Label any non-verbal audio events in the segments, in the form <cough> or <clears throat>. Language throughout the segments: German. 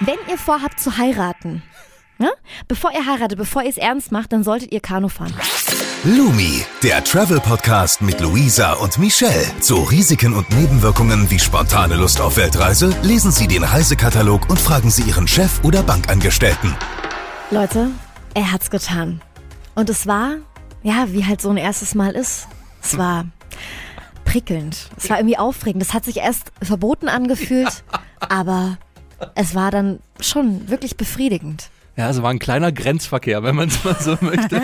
Wenn ihr vorhabt zu heiraten, ne? bevor ihr heiratet, bevor ihr es ernst macht, dann solltet ihr Kanu fahren. Lumi, der Travel-Podcast mit Luisa und Michelle. Zu Risiken und Nebenwirkungen wie spontane Lust auf Weltreise lesen Sie den Reisekatalog und fragen Sie Ihren Chef oder Bankangestellten. Leute, er hat's getan. Und es war, ja, wie halt so ein erstes Mal ist. Es war prickelnd. Es war irgendwie aufregend. Es hat sich erst verboten angefühlt, <laughs> aber es war dann schon wirklich befriedigend. Ja, es war ein kleiner Grenzverkehr, wenn man es mal so möchte.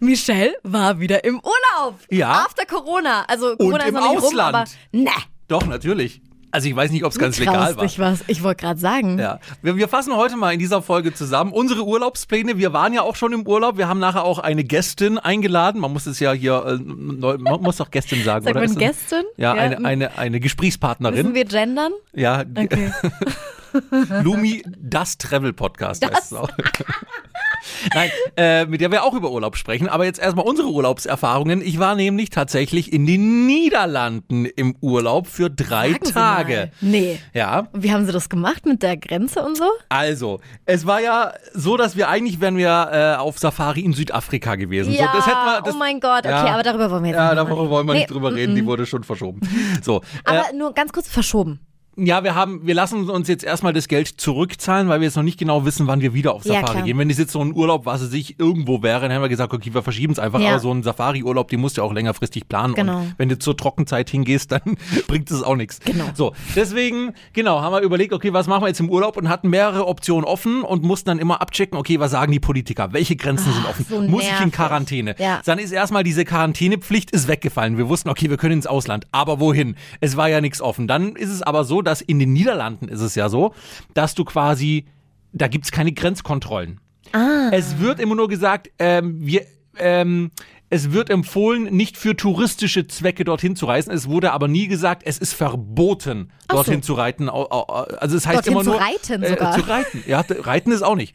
Michelle war wieder im Urlaub. Ja. After Corona. Also Corona im ist noch nicht Ausland. rum, aber ne. Doch, natürlich. Also ich weiß nicht, ob es ganz legal war. was. Ich wollte gerade sagen. Ja, wir, wir fassen heute mal in dieser Folge zusammen unsere Urlaubspläne. Wir waren ja auch schon im Urlaub. Wir haben nachher auch eine Gästin eingeladen. Man muss es ja hier, äh, neu, man muss doch Gästin sagen, Sagt oder? man Gästin? Ja, Ja. eine, eine, eine Gesprächspartnerin. Müssen wir gendern? ja, Okay. <laughs> Lumi, das Travel Podcast heißt es auch. <laughs> Nein, äh, mit der wir auch über Urlaub sprechen. Aber jetzt erstmal unsere Urlaubserfahrungen. Ich war nämlich tatsächlich in den Niederlanden im Urlaub für drei Sagen Tage. Nee. Ja, wie haben Sie das gemacht mit der Grenze und so? also, es war ja so, dass wir eigentlich wären wir äh, auf Safari in Südafrika gewesen. Ja, so, das hätten wir, das, oh mein Gott. Okay, Ja. aber darüber wollen wir jetzt Ja, nicht darüber reden. wollen wir nicht Nee, drüber reden, die wurde schon verschoben. So, äh, Aber nur ganz kurz verschoben. Ja, wir haben, wir lassen uns jetzt erstmal das Geld zurückzahlen, weil wir jetzt noch nicht genau wissen, wann wir wieder auf Ja, Safari klar. gehen. Wenn das jetzt so ein Urlaub, was es sich irgendwo wäre, dann haben wir gesagt, okay, wir verschieben es einfach. Ja. Aber so ein Safari-Urlaub, den musst du ja auch längerfristig planen. Genau. Und wenn du zur Trockenzeit hingehst, dann <laughs> bringt es auch nichts. Genau. So, deswegen, genau, haben wir überlegt, okay, was machen wir jetzt im Urlaub und hatten mehrere Optionen offen und mussten dann immer abchecken, okay, was sagen die Politiker? Welche Grenzen sind offen? so Muss ich in nervig. Quarantäne? Ja. Dann ist erstmal diese Quarantänepflicht ist weggefallen. Wir wussten, okay, wir können ins Ausland. Aber wohin? Es war ja nichts offen. Dann ist es aber so, dass in den Niederlanden ist es ja so, dass du quasi, da gibt's keine Grenzkontrollen. Ah. Es wird immer nur gesagt, ähm, wir, ähm, es wird empfohlen, nicht für touristische Zwecke dorthin zu reisen. Es wurde aber nie gesagt, es ist verboten, Ach dorthin so. zu reiten. Also es heißt Dorthin immer zu nur reiten Äh, sogar. zu reiten. Ja, reiten ist auch nicht.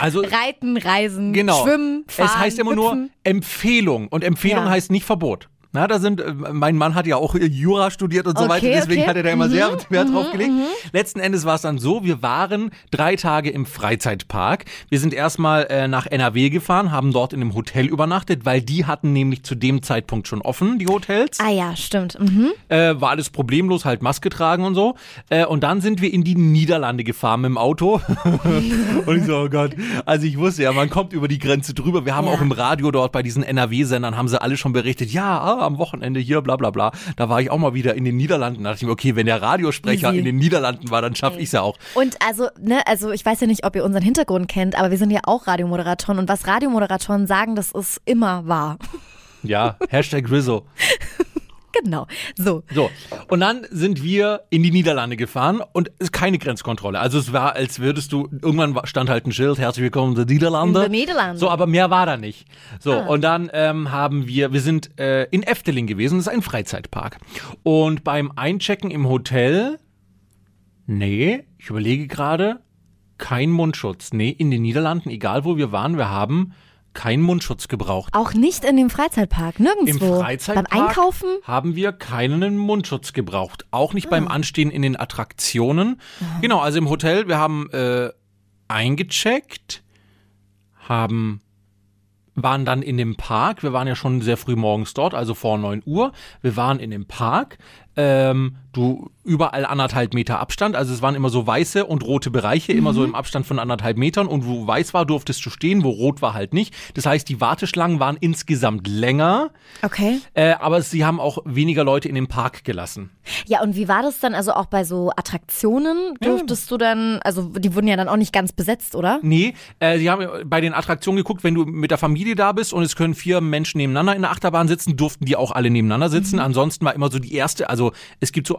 Also <laughs> Reiten, Reisen, Genau. Schwimmen, Fahren, es heißt immer nur hüpfen. Empfehlung und Empfehlung Ja. heißt nicht Verbot. Na, da sind, äh, mein Mann hat ja auch Jura studiert und so Okay, weiter, deswegen okay. Mhm, hat er da immer sehr Wert drauf gelegt. Letzten Endes war es dann so, wir waren drei Tage im Freizeitpark. Wir sind erstmal äh, nach NRW gefahren, haben dort in einem Hotel übernachtet, weil die hatten nämlich zu dem Zeitpunkt schon offen, die Hotels. Ah ja, stimmt. Mhm. Äh, war alles problemlos, halt Maske tragen und so. Äh, und dann sind wir in die Niederlande gefahren mit dem Auto. <laughs> und ich so, oh Gott. Also ich wusste ja, man kommt über die Grenze drüber. Wir haben Ja. auch im Radio dort bei diesen NRW-Sendern, haben sie alle schon berichtet, ja, am Wochenende hier, bla bla bla. Da war ich auch mal wieder in den Niederlanden. Da dachte ich mir, okay, wenn der Radiosprecher Easy. in den Niederlanden war, dann schaffe ich's ja auch. Und also, ne, also ich weiß ja nicht, ob ihr unseren Hintergrund kennt, aber wir sind ja auch Radiomoderatoren und was Radiomoderatoren sagen, das ist immer wahr. Ja, <laughs> Hashtag Rizzo. Genau. So. So, und dann sind wir in die Niederlande gefahren und es ist keine Grenzkontrolle. Also es war, als würdest du, irgendwann stand halt ein Schild, herzlich willkommen in den Niederlande. In den Niederlanden. So, aber mehr war da nicht. So, und dann ähm, haben wir, wir sind äh, in Efteling gewesen, das ist ein Freizeitpark. Und beim Einchecken im Hotel, nee, ich überlege gerade, kein Mundschutz. Nee, in den Niederlanden, egal wo wir waren, wir haben keinen Mundschutz gebraucht. Auch nicht in dem Freizeitpark, Im nirgendwo. Freizeitpark Beim Einkaufen? haben wir keinen Mundschutz gebraucht. Auch nicht beim Anstehen in den Attraktionen. Genau, also im Hotel, wir haben äh, eingecheckt, haben waren dann in dem Park. Wir waren ja schon sehr früh morgens dort, also vor 9 Uhr. Wir waren in dem Park. Ähm, du überall anderthalb Meter Abstand. Also es waren immer so weiße und rote Bereiche, immer so im Abstand von anderthalb Metern. Und wo weiß war, durftest du stehen, wo rot war halt nicht. Das heißt, die Warteschlangen waren insgesamt länger, Okay. äh, aber sie haben auch weniger Leute in den Park gelassen. Ja, und wie war das dann? Also auch bei so Attraktionen durftest du dann, also die wurden ja dann auch nicht ganz besetzt, oder? Nee, äh, sie haben bei den Attraktionen geguckt, wenn du mit der Familie da bist und es können vier Menschen nebeneinander in der Achterbahn sitzen, durften die auch alle nebeneinander sitzen. Ansonsten war immer so die erste, also es gibt so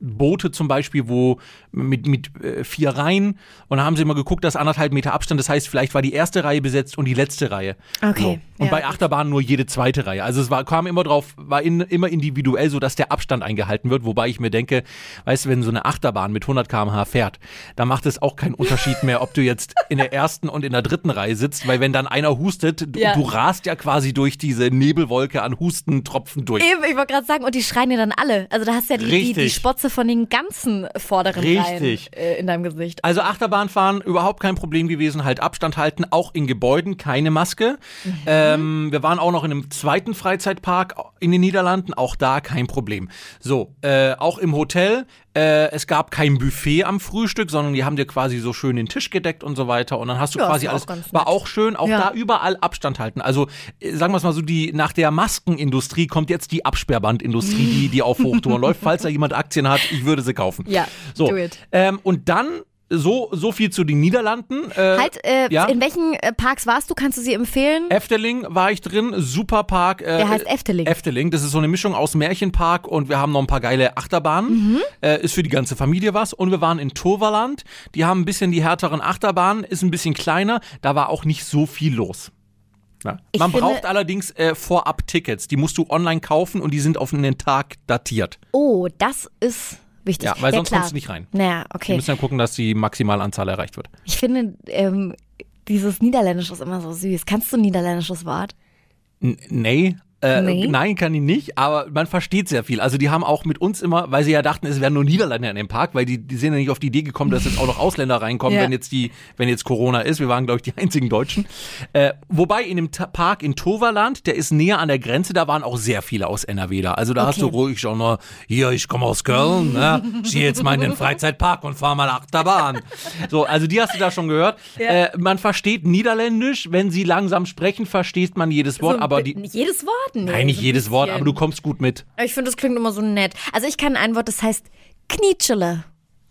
Boote zum Beispiel, wo mit, mit äh, vier Reihen und da haben sie immer geguckt, dass anderthalb Meter Abstand, das heißt, vielleicht war die erste Reihe besetzt und die letzte Reihe. Okay, So. Und ja. bei Achterbahnen nur jede zweite Reihe. Also es war, kam immer drauf, war in, immer individuell so, dass der Abstand eingehalten wird, wobei ich mir denke, weißt du, wenn so eine Achterbahn mit 100 km/h fährt, da macht es auch keinen Unterschied mehr, ob du jetzt in der ersten und in der dritten Reihe sitzt, weil wenn dann einer hustet, du, Ja. du rast ja quasi durch diese Nebelwolke an Hustentropfen durch. Eben, ich wollte gerade sagen, und die schreien ja dann alle. Also da hast du ja die, die, die. Spots Kratze von den ganzen vorderen Richtig. Reihen äh, in deinem Gesicht. Also Achterbahnfahren überhaupt kein Problem gewesen, halt Abstand halten, auch in Gebäuden keine Maske. Ähm, wir waren auch noch in einem zweiten Freizeitpark in den Niederlanden, auch da kein Problem. So, äh, auch im Hotel, äh, es gab kein Buffet am Frühstück, sondern die haben dir quasi so schön den Tisch gedeckt und so weiter und dann hast du Ja, quasi alles, war nett. auch schön, auch Ja. da überall Abstand halten. Also äh, sagen wir es mal so, die nach der Maskenindustrie kommt jetzt die Absperrbandindustrie, die, die auf Hochtouren <laughs> läuft. Falls da jemand Aktien hat, ich würde sie kaufen. Ja, so. do it. Ähm, und dann so, so viel zu den Niederlanden. Äh, Halt, äh, ja? in welchen äh, Parks warst du? Kannst du sie empfehlen? Efteling war ich drin, super Park. Äh, Der heißt Efteling. Efteling, das ist so eine Mischung aus Märchenpark und wir haben noch ein paar geile Achterbahnen. Mhm. Äh, ist für die ganze Familie was. Und wir waren in Toverland, die haben ein bisschen die härteren Achterbahnen, ist ein bisschen kleiner, da war auch nicht so viel los. Ja. Man finde- braucht allerdings äh, vorab Tickets, die musst du online kaufen und die sind auf einen Tag datiert. Oh, das ist wichtig. Ja, weil sonst klar. kommst du nicht rein. Naja, Wir okay. müssen ja gucken, dass die Maximalanzahl erreicht wird. Ich finde, ähm, dieses Niederländische ist immer so süß. Kannst du ein niederländisches Wort? N nee. Äh, Nee? Nein, kann ich nicht, aber man versteht sehr viel. Also die haben auch mit uns immer, weil sie ja dachten, es wären nur Niederländer in dem Park, weil die, die sind ja nicht auf die Idee gekommen, dass jetzt auch noch Ausländer reinkommen, Ja. wenn jetzt die, wenn jetzt Corona ist. Wir waren, glaube ich, die einzigen Deutschen. Äh, wobei in dem Ta Park in Toverland, der ist näher an der Grenze, da waren auch sehr viele aus NRW da. Also da hast du Okay. ruhig schon mal, hier, ich komme aus Köln, ne? ich gehe jetzt mal in den Freizeitpark und fahr mal Achterbahn. So, also die hast du da schon gehört. Äh, man versteht Niederländisch, wenn sie langsam sprechen, versteht man jedes Wort, So, aber bi- die, jedes Wort? Nee, Nein, nicht so jedes Wort, aber du kommst gut mit. Ich finde, das klingt immer so nett. Also ich kann ein Wort, das heißt Knietschele.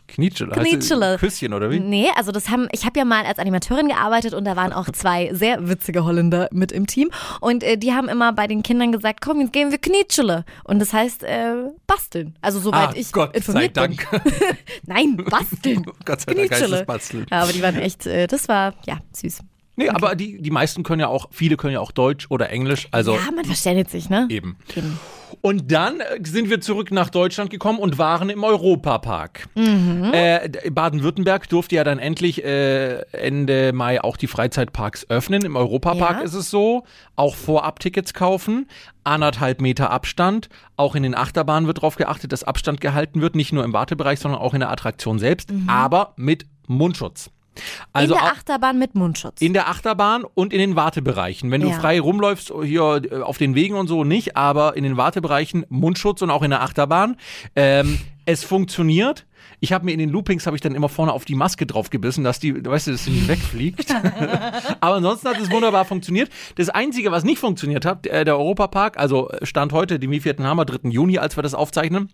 Knietschele. Knietschele. Küsschen oder wie? Nee, also das haben, ich habe ja mal als Animateurin gearbeitet und da waren auch zwei sehr witzige Holländer mit im Team und äh, die haben immer bei den Kindern gesagt, komm, jetzt gehen wir Knietschele und das heißt äh, basteln. Also soweit Ah, ich Gott sei informiert Dank. bin. <laughs> Nein, basteln. <laughs> Gott sei Dank heißt es basteln. Ja, aber die waren echt, äh, das war ja süß. Nee, aber die, die meisten können ja auch, viele können ja auch Deutsch oder Englisch, also ja, man verständigt sich, ne? eben. Eben. Und dann äh, sind wir zurück nach Deutschland gekommen und waren im Europapark. Mhm. Äh, Baden-Württemberg durfte ja dann endlich äh, Ende Mai auch die Freizeitparks öffnen. Im Europapark Ja. ist es so, auch Vorab-Tickets kaufen, anderthalb Meter Abstand. Auch in den Achterbahnen wird darauf geachtet, dass Abstand gehalten wird, nicht nur im Wartebereich, sondern auch in der Attraktion selbst, aber mit Mundschutz. Also in der Achterbahn mit Mundschutz. in der Achterbahn und in den Wartebereichen. Wenn du Ja. frei rumläufst, hier äh, auf den Wegen und so nicht, aber in den Wartebereichen Mundschutz und auch in der Achterbahn. Ähm, <laughs> es funktioniert. Ich habe mir in den Loopings habe ich dann immer vorne auf die Maske drauf gebissen, dass die, weißt du, dass nicht wegfliegt. <laughs> Aber ansonsten hat es wunderbar funktioniert. Das Einzige, was nicht funktioniert hat, äh, der Europapark, also äh, Stand heute, den wievielten haben wir, 3. Juni, als wir das aufzeichnen.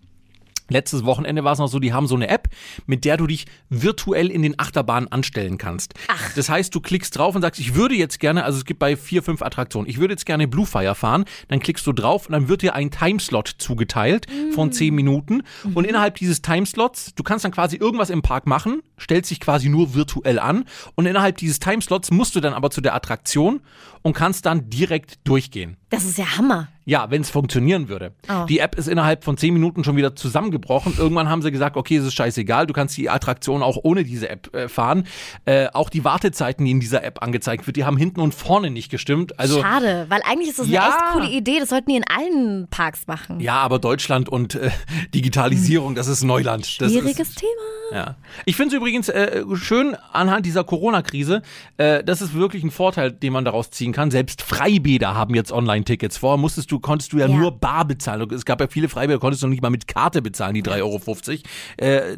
Letztes Wochenende war es noch so, die haben so eine App, mit der du dich virtuell in den Achterbahnen anstellen kannst. Ach. Das heißt, du klickst drauf und sagst, ich würde jetzt gerne, also es gibt bei vier, fünf Attraktionen, ich würde jetzt gerne Blue Fire fahren. Dann klickst du drauf und dann wird dir ein Timeslot zugeteilt von zehn Minuten. Und innerhalb dieses Timeslots, du kannst dann quasi irgendwas im Park machen, stellst dich quasi nur virtuell an. Und innerhalb dieses Timeslots musst du dann aber zu der Attraktion und kannst dann direkt durchgehen. Das ist ja Hammer. Ja, wenn es funktionieren würde. Oh. Die App ist innerhalb von zehn Minuten schon wieder zusammengebrochen. Irgendwann haben sie gesagt, okay, es ist scheißegal, du kannst die Attraktion auch ohne diese App äh, fahren. Äh, auch die Wartezeiten, die in dieser App angezeigt wird, die haben hinten und vorne nicht gestimmt. Also Schade, weil eigentlich ist das Ja. eine echt coole Idee. Das sollten die in allen Parks machen. ja, aber Deutschland und äh, Digitalisierung, das ist Neuland. Das Schwieriges ist, Thema. Ja. Ich finde es übrigens äh, schön anhand dieser Corona-Krise, äh, das ist wirklich ein Vorteil, den man daraus ziehen kann. Selbst Freibäder haben jetzt Online-Tickets. Vorher musstest du, konntest du ja, Ja. nur bar bezahlen. Es gab ja viele Freibäder, konntest du noch nicht mal mit Karte bezahlen, die 3,50 Euro. Äh,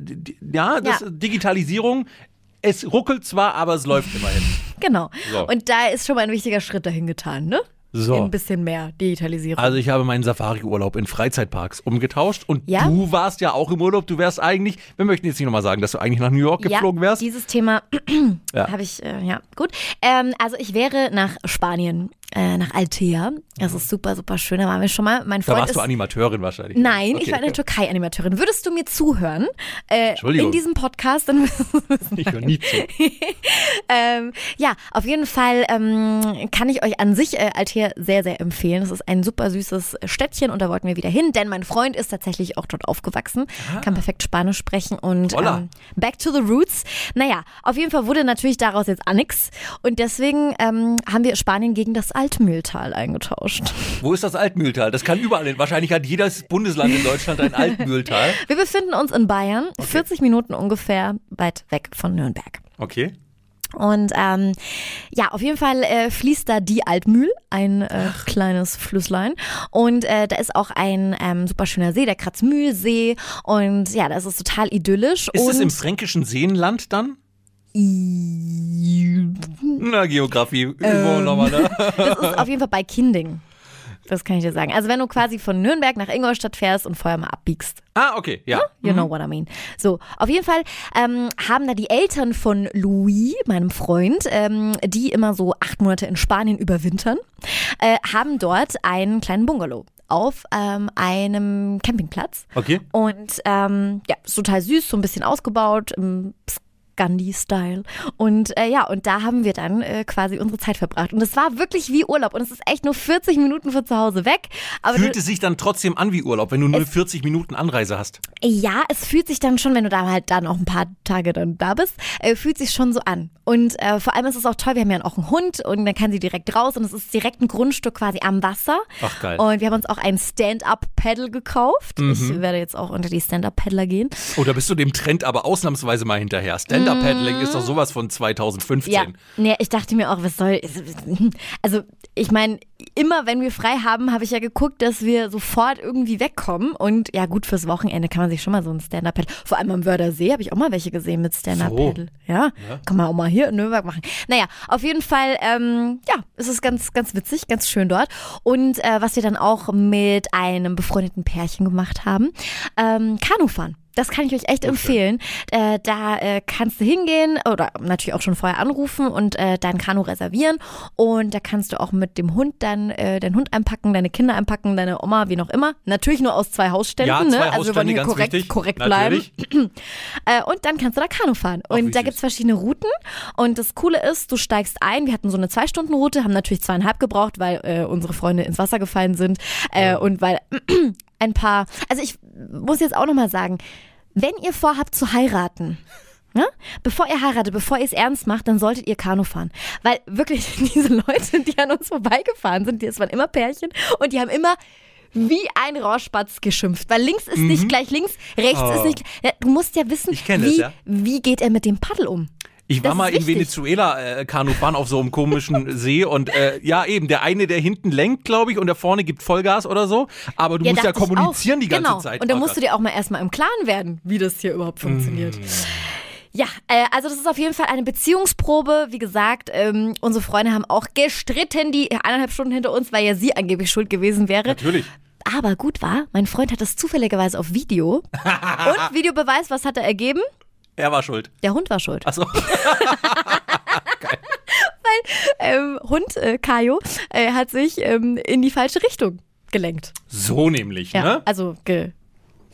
ja, das Ja. Digitalisierung, es ruckelt zwar, aber es läuft immerhin. Genau. So. Und da ist schon mal ein wichtiger Schritt dahin getan, ne? So. Ein bisschen mehr Digitalisierung. Also ich habe meinen Safari-Urlaub in Freizeitparks umgetauscht und Ja? du warst ja auch im Urlaub. Du wärst eigentlich, wir möchten jetzt nicht nochmal sagen, dass du eigentlich nach New York geflogen ja, wärst. Dieses Thema <clears throat> Ja. habe ich, äh, ja, gut. Ähm, also ich wäre nach Spanien, äh, nach Altea. Das ist super, super schön. Da waren wir schon mal. Mein Da Freund warst ist, du Animateurin wahrscheinlich. Nein, Okay. ich war in der Türkei Animateurin. Würdest du mir zuhören äh, Entschuldigung. in diesem Podcast? Dann Ich höre nie zu. <laughs> ähm, ja, auf jeden Fall ähm, kann ich euch an sich äh, Altea sehr, sehr empfehlen. Es ist ein super süßes Städtchen und da wollten wir wieder hin, denn mein Freund ist tatsächlich auch dort aufgewachsen, kann perfekt Spanisch sprechen und ähm, back to the roots. Naja, auf jeden Fall wurde natürlich daraus jetzt nix und deswegen ähm, haben wir Spanien gegen das Altmühltal eingetauscht. Wo ist das Altmühltal? Das kann überall. hin. Wahrscheinlich hat jedes Bundesland in Deutschland ein Altmühltal. <laughs> Wir befinden uns in Bayern, 40 Minuten ungefähr weit weg von Nürnberg. Okay. Und ähm, ja, auf jeden Fall äh, fließt da die Altmühl, ein äh, kleines Flüsslein. Und äh, da ist auch ein ähm, super schöner See, der Kratzmühlsee. Und ja, das ist total idyllisch. Ist und es im fränkischen Seenland dann? Na, Geografie. Übung Ähm. nochmal, ne? <laughs> Das ist auf jeden Fall bei Kinding. Das kann ich dir sagen. Also wenn du quasi von Nürnberg nach Ingolstadt fährst und vorher mal abbiegst. Ah, okay, ja. You know what I mean. So, auf jeden Fall ähm, haben da die Eltern von Louis, meinem Freund, ähm, die immer so acht Monate in Spanien überwintern, äh, haben dort einen kleinen Bungalow auf ähm, einem Campingplatz. Okay. Und ähm, ja, ist total süß, so ein bisschen ausgebaut im Scandi-Style. Und äh, ja, und da haben wir dann äh, quasi unsere Zeit verbracht. Und es war wirklich wie Urlaub. Und es ist echt nur 40 Minuten von zu Hause weg. Aber Fühlt es sich dann trotzdem an wie Urlaub, wenn du nur 40 Minuten Anreise hast? ja, es fühlt sich dann schon, wenn du da halt dann auch ein paar Tage dann da bist, äh, fühlt sich schon so an. Und äh, vor allem ist es auch toll, wir haben ja auch einen Hund und dann kann sie direkt raus und es ist direkt ein Grundstück quasi am Wasser. Ach, geil. Und wir haben uns auch ein Stand-Up-Paddle gekauft. Ich werde jetzt auch unter die Stand-Up-Paddler gehen. Oh, da bist du dem Trend aber ausnahmsweise mal hinterher. Stand-Up-Paddling ist doch sowas von 2015. Ja, nee, ich dachte mir auch, was soll. <laughs> Also, ich meine, immer wenn wir frei haben, habe ich ja geguckt, dass wir sofort irgendwie wegkommen. Und ja, gut, fürs Wochenende kann man sich schon mal so ein Stand-Up-Paddle. Vor allem am Wörthersee habe ich auch mal welche gesehen mit Stand-Up-Paddle. Ja, kann man auch mal hier in Nürnberg machen. Naja, auf jeden Fall, ähm, ja, es ist ganz, ganz witzig, ganz schön dort. Und äh, was wir dann auch mit einem befreundeten Pärchen gemacht haben, ähm, Kanufahren. Das kann ich euch echt empfehlen. Äh, da äh, kannst du hingehen oder natürlich auch schon vorher anrufen und äh, dein Kanu reservieren. Und da kannst du auch mit dem Hund dann äh, deinen Hund einpacken, deine Kinder einpacken, deine Oma, wie noch immer. Natürlich nur aus zwei Hausständen. Ja, zwei ne? Also wir wollen Hausstände, hier korrekt, korrekt bleiben. Äh, und dann kannst du da Kanu fahren. Ach, und da süß. gibt's verschiedene Routen. Und das Coole ist, du steigst ein. Wir hatten so eine Zwei-Stunden-Route, haben natürlich zweieinhalb gebraucht, weil äh, unsere Freunde ins Wasser gefallen sind. Äh, Und weil ein paar. Also ich muss jetzt auch nochmal sagen, wenn ihr vorhabt zu heiraten, Ne? Bevor ihr heiratet, bevor ihr es ernst macht, dann solltet ihr Kanu fahren. Weil wirklich <laughs> diese Leute, die an uns vorbeigefahren sind, das waren immer Pärchen und die haben immer wie ein Rohrspatz geschimpft. Weil links ist nicht gleich links, rechts Oh. ist nicht ja, Du musst ja wissen, wie, das, ja. wie geht er mit dem Paddel um. Ich war mal in wichtig. Venezuela äh, Kanu fahren auf so einem komischen <laughs> See und äh, ja eben, der eine, der hinten lenkt, glaube ich, und der vorne gibt Vollgas oder so. Aber du musst ja dachte ich kommunizieren die ganze genau. Zeit. Und da Oh musst du dir auch mal erstmal im Klaren werden, wie das hier überhaupt funktioniert. Mm. Ja, äh, also das ist auf jeden Fall eine Beziehungsprobe. Wie gesagt, ähm, unsere Freunde haben auch gestritten, die eineinhalb Stunden hinter uns, weil ja sie angeblich schuld gewesen wäre. Natürlich. Aber gut war, mein Freund hat das zufälligerweise auf Video. <laughs> Und Videobeweis, was hat er ergeben? Er war schuld. Der Hund war schuld. Achso. <laughs> Ähm, Hund, äh, Kajo, äh, hat sich ähm, in die falsche Richtung gelenkt. So nämlich, Ja, ne? also ge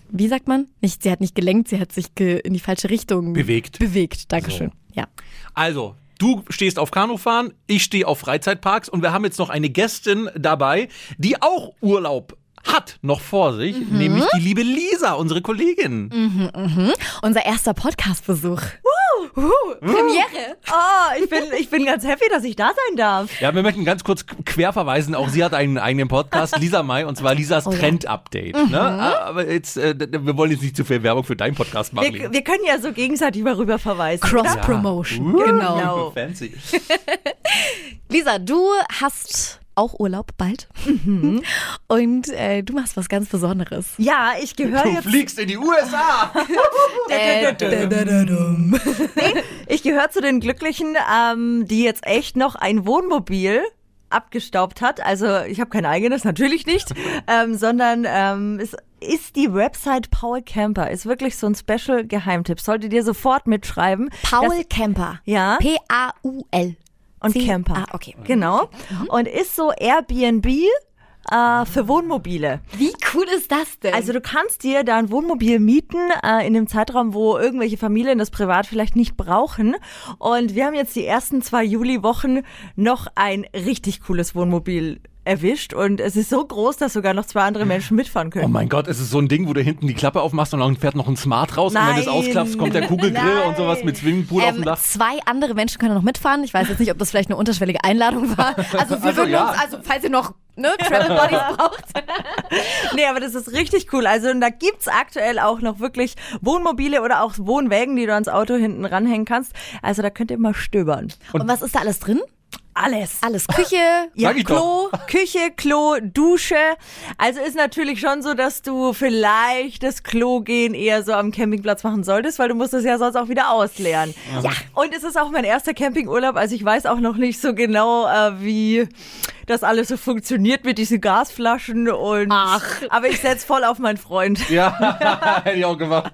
wie sagt man? Nicht, sie hat nicht gelenkt, sie hat sich ge in die falsche Richtung Bewegt. Bewegt, Dankeschön. Ja. Also, du stehst auf Kanufahren, ich stehe auf Freizeitparks und wir haben jetzt noch eine Gästin dabei, die auch Urlaub hat noch vor sich, Mhm. nämlich die liebe Lisa, unsere Kollegin. Unser erster Podcast-Besuch. Premiere. Oh, ich bin, ich bin ganz happy, dass ich da sein darf. Ja, wir möchten ganz kurz quer verweisen, auch sie hat einen eigenen Podcast, Lisa Mai, und zwar Lisas Oh ja. Trend-Update. Mhm. Ne? Aber jetzt, äh, wir wollen jetzt nicht zu viel Werbung für deinen Podcast machen. Wir, wir können ja so gegenseitig mal rüber verweisen. Cross-Promotion. Uh, Genau. Fancy. <laughs> Lisa, du hast auch Urlaub bald. <laughs> Und äh, du machst was ganz Besonderes. Ja, ich gehöre Du jetzt, fliegst in die USA. <laughs> Äh, <laughs> ich gehöre zu den Glücklichen, ähm, die jetzt echt noch ein Wohnmobil abgestaubt hat. Also ich habe kein eigenes, natürlich nicht, ähm, sondern ähm, es ist die Website Paul Camper. Ist wirklich so ein Special-Geheimtipp. Solltet ihr sofort mitschreiben. Paul Camper. Ja. P-A-U-L. Und C- Camper. Ah, okay. Genau. Und ist so Airbnb äh, für Wohnmobile. Wie cool ist das denn? Also du kannst dir da ein Wohnmobil mieten äh, in dem Zeitraum, wo irgendwelche Familien das privat vielleicht nicht brauchen. Und wir haben jetzt die ersten zwei Juliwochen noch ein richtig cooles Wohnmobil erwischt und es ist so groß, dass sogar noch zwei andere Menschen mitfahren können. Oh mein Gott, es ist so ein Ding, wo du hinten die Klappe aufmachst und dann fährt noch ein Smart raus und wenn du es Nein. ausklappst, kommt der Kugelgrill und sowas mit Swimmingpool auf dem ähm, Dach. zwei andere Menschen können noch mitfahren. Ich weiß jetzt nicht, ob das vielleicht eine unterschwellige Einladung war. Also wir Also, würden ja. uns, also falls ihr noch ne, Travel Buddies <laughs> braucht. Nee, aber das ist richtig cool. Also und da gibt's aktuell auch noch wirklich Wohnmobile oder auch Wohnwägen, die du ans Auto hinten ranhängen kannst. Also da könnt ihr mal stöbern. Und was ist da alles drin? Alles. Alles Küche, Ja, Klo, <laughs> Küche, Klo, Dusche. Also ist natürlich schon so, dass du vielleicht das Klo gehen eher so am Campingplatz machen solltest, weil du musst es ja sonst auch wieder ausleeren. Ja. Und es ist auch mein erster Campingurlaub, also ich weiß auch noch nicht so genau, äh, wie das alles so funktioniert mit diesen Gasflaschen und Ach. aber ich setz voll auf meinen Freund. Ja, <laughs> hätte ich auch gemacht.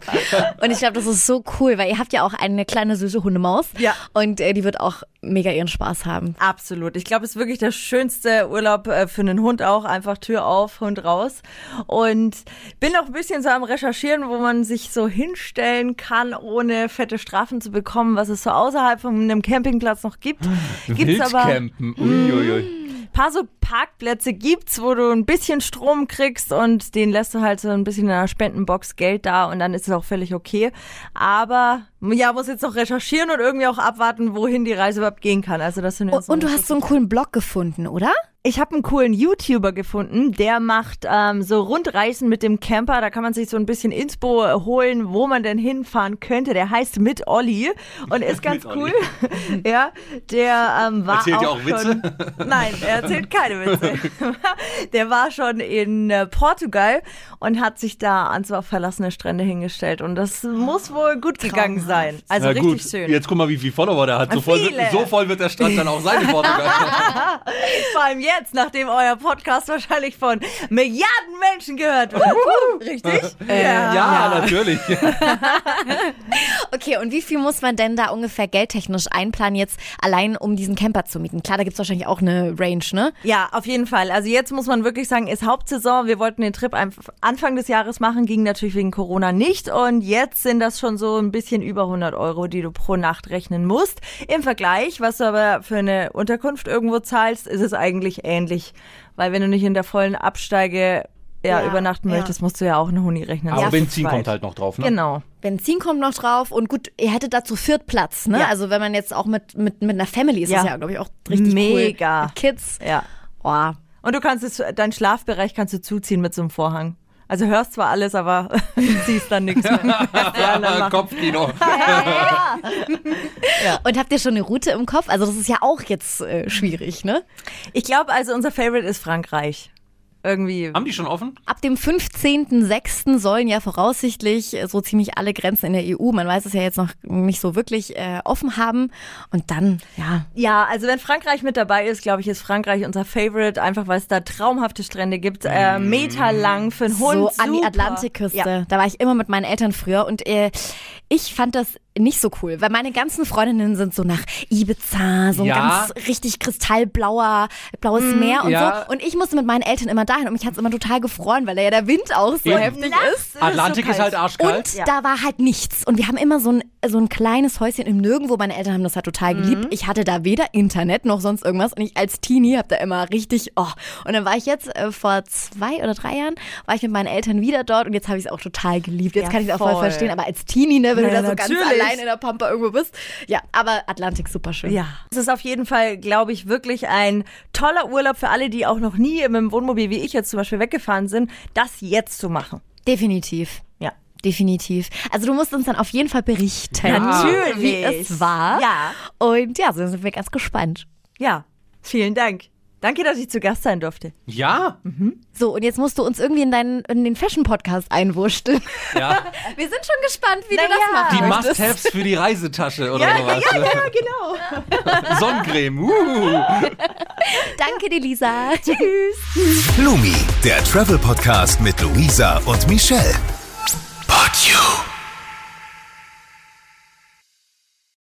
Und ich glaube, das ist so cool, weil ihr habt ja auch eine kleine süße Hundemaus. Ja. Und äh, die wird auch mega ihren Spaß haben. Absolut. Ich glaube, es ist wirklich der schönste Urlaub äh, für einen Hund auch. Einfach Tür auf, Hund raus. Und bin noch ein bisschen so am Recherchieren, wo man sich so hinstellen kann, ohne fette Strafen zu bekommen, was es so außerhalb von einem Campingplatz noch gibt. Gibt's aber. Uiuiui. Paar so Parkplätze gibt's, wo du ein bisschen Strom kriegst und den lässt du halt so ein bisschen in einer Spendenbox Geld da und dann ist es auch völlig okay. Aber ja, muss jetzt noch recherchieren und irgendwie auch abwarten, wohin die Reise überhaupt gehen kann. Also das sind jetzt Und, und du hast so einen coolen Blog gefunden, oder? Ich habe einen coolen YouTuber gefunden, der macht ähm, so Rundreisen mit dem Camper. Da kann man sich so ein bisschen Inspo holen, wo man denn hinfahren könnte. Der heißt Mit Olli und <laughs> ist ganz cool. <laughs> ja, der ähm, war Erzählt auch auch Witze? Schon, <laughs> nein, er erzählt keine Witze. der war schon in äh, Portugal und hat sich da an so verlassene Strände hingestellt und das muss wohl gut gegangen sein. Also Na richtig gut, schön. jetzt guck mal, wie viele Follower der hat. So voll, so voll wird der Strand dann auch sein in Portugal. Vor allem jetzt, nachdem euer Podcast wahrscheinlich von Milliarden Menschen gehört wird. Richtig? <laughs> ja, natürlich. <laughs> Okay, und wie viel muss man denn da ungefähr geldtechnisch einplanen, jetzt allein um diesen Camper zu mieten? Klar, da gibt's wahrscheinlich auch eine Range, ne? Ja, auf jeden Fall. Also jetzt muss man wirklich sagen, ist Hauptsaison. Wir wollten den Trip Anfang des Jahres machen, ging natürlich wegen Corona nicht. Und jetzt sind das schon so ein bisschen über 100 Euro, die du pro Nacht rechnen musst. Im Vergleich, was du aber für eine Unterkunft irgendwo zahlst, ist es eigentlich ähnlich. Weil wenn du nicht in der vollen Absteige ja, Ja, übernachten ja. möchtest, musst du ja auch eine Huni rechnen. Aber Ja, Benzin kommt halt noch drauf, ne? Genau. Benzin kommt noch drauf und gut, ihr hättet da zu viert Platz, ne? Ja. Also wenn man jetzt auch mit, mit, mit einer Family ist, Ja. das ja, glaube ich, auch richtig Mega. cool. Mit Kids. Ja. Oh. Und du kannst es, deinen Schlafbereich kannst du zuziehen mit so einem Vorhang. Also hörst zwar alles, aber <laughs> siehst dann nichts mehr. <laughs> Was die anderen machen. Kopfkino. <laughs> Und habt ihr schon eine Route im Kopf? Also das ist ja auch jetzt äh, schwierig, ne? Ich glaube, also unser Favorite ist Frankreich. Irgendwie. Haben die schon offen? Ab dem 15.06. sollen ja voraussichtlich äh, so ziemlich alle Grenzen in der EU, man weiß es ja jetzt noch nicht so wirklich, äh, offen haben. Und dann, ja, Ja, also wenn Frankreich mit dabei ist, glaube ich, ist Frankreich unser Favorite, einfach weil es da traumhafte Strände gibt, äh, meterlang für einen Hund. so an die super. Atlantikküste. Ja. Da war ich immer mit meinen Eltern früher und äh, ich fand das nicht so cool, weil meine ganzen Freundinnen sind so nach Ibiza, so ein Ja. ganz richtig kristallblauer, blaues Meer und Ja. so. Und ich musste mit meinen Eltern immer dahin und mich hat's immer total gefroren, weil da ja der Wind auch so Eben. heftig Nass ist. ist Atlantik so ist halt kalt. arschkalt. Und Ja. da war halt nichts. Und wir haben immer so ein, so ein kleines Häuschen im Nirgendwo. Meine Eltern haben das halt total geliebt. Ich hatte da weder Internet noch sonst irgendwas. Und ich als Teenie habe da immer richtig, oh. Und dann war ich jetzt äh, vor zwei oder drei Jahren, war ich mit meinen Eltern wieder dort und jetzt habe ich es auch total geliebt. Jetzt Ja, kann ich es auch voll voll. verstehen. Aber als Teenie, ne, wenn Ja, du da so ganz natürlich. allein in der Pampa irgendwo bist. Ja, aber Atlantik super schön. Ja, es ist auf jeden Fall, glaube ich, wirklich ein toller Urlaub für alle, die auch noch nie mit dem Wohnmobil, wie ich jetzt zum Beispiel, weggefahren sind, das jetzt zu machen. Definitiv. Ja. Definitiv. Also du musst uns dann auf jeden Fall berichten, Natürlich. wie es war. Ja. Und ja, so sind wir ganz gespannt. Ja, vielen Dank. Danke, dass ich zu Gast sein durfte. Ja. So, und jetzt musst du uns irgendwie in, deinen, in den Fashion-Podcast einwurschteln. ja. <laughs> Wir sind schon gespannt, wie Na du das ja. machen Die. Must-Haves für die Reisetasche oder Ja, sowas. ja, ja, genau. <laughs> Sonnencreme. Uh. <laughs> Danke dir, Lisa. Tschüss. Flumi, der Travel Podcast mit Luisa und Michelle.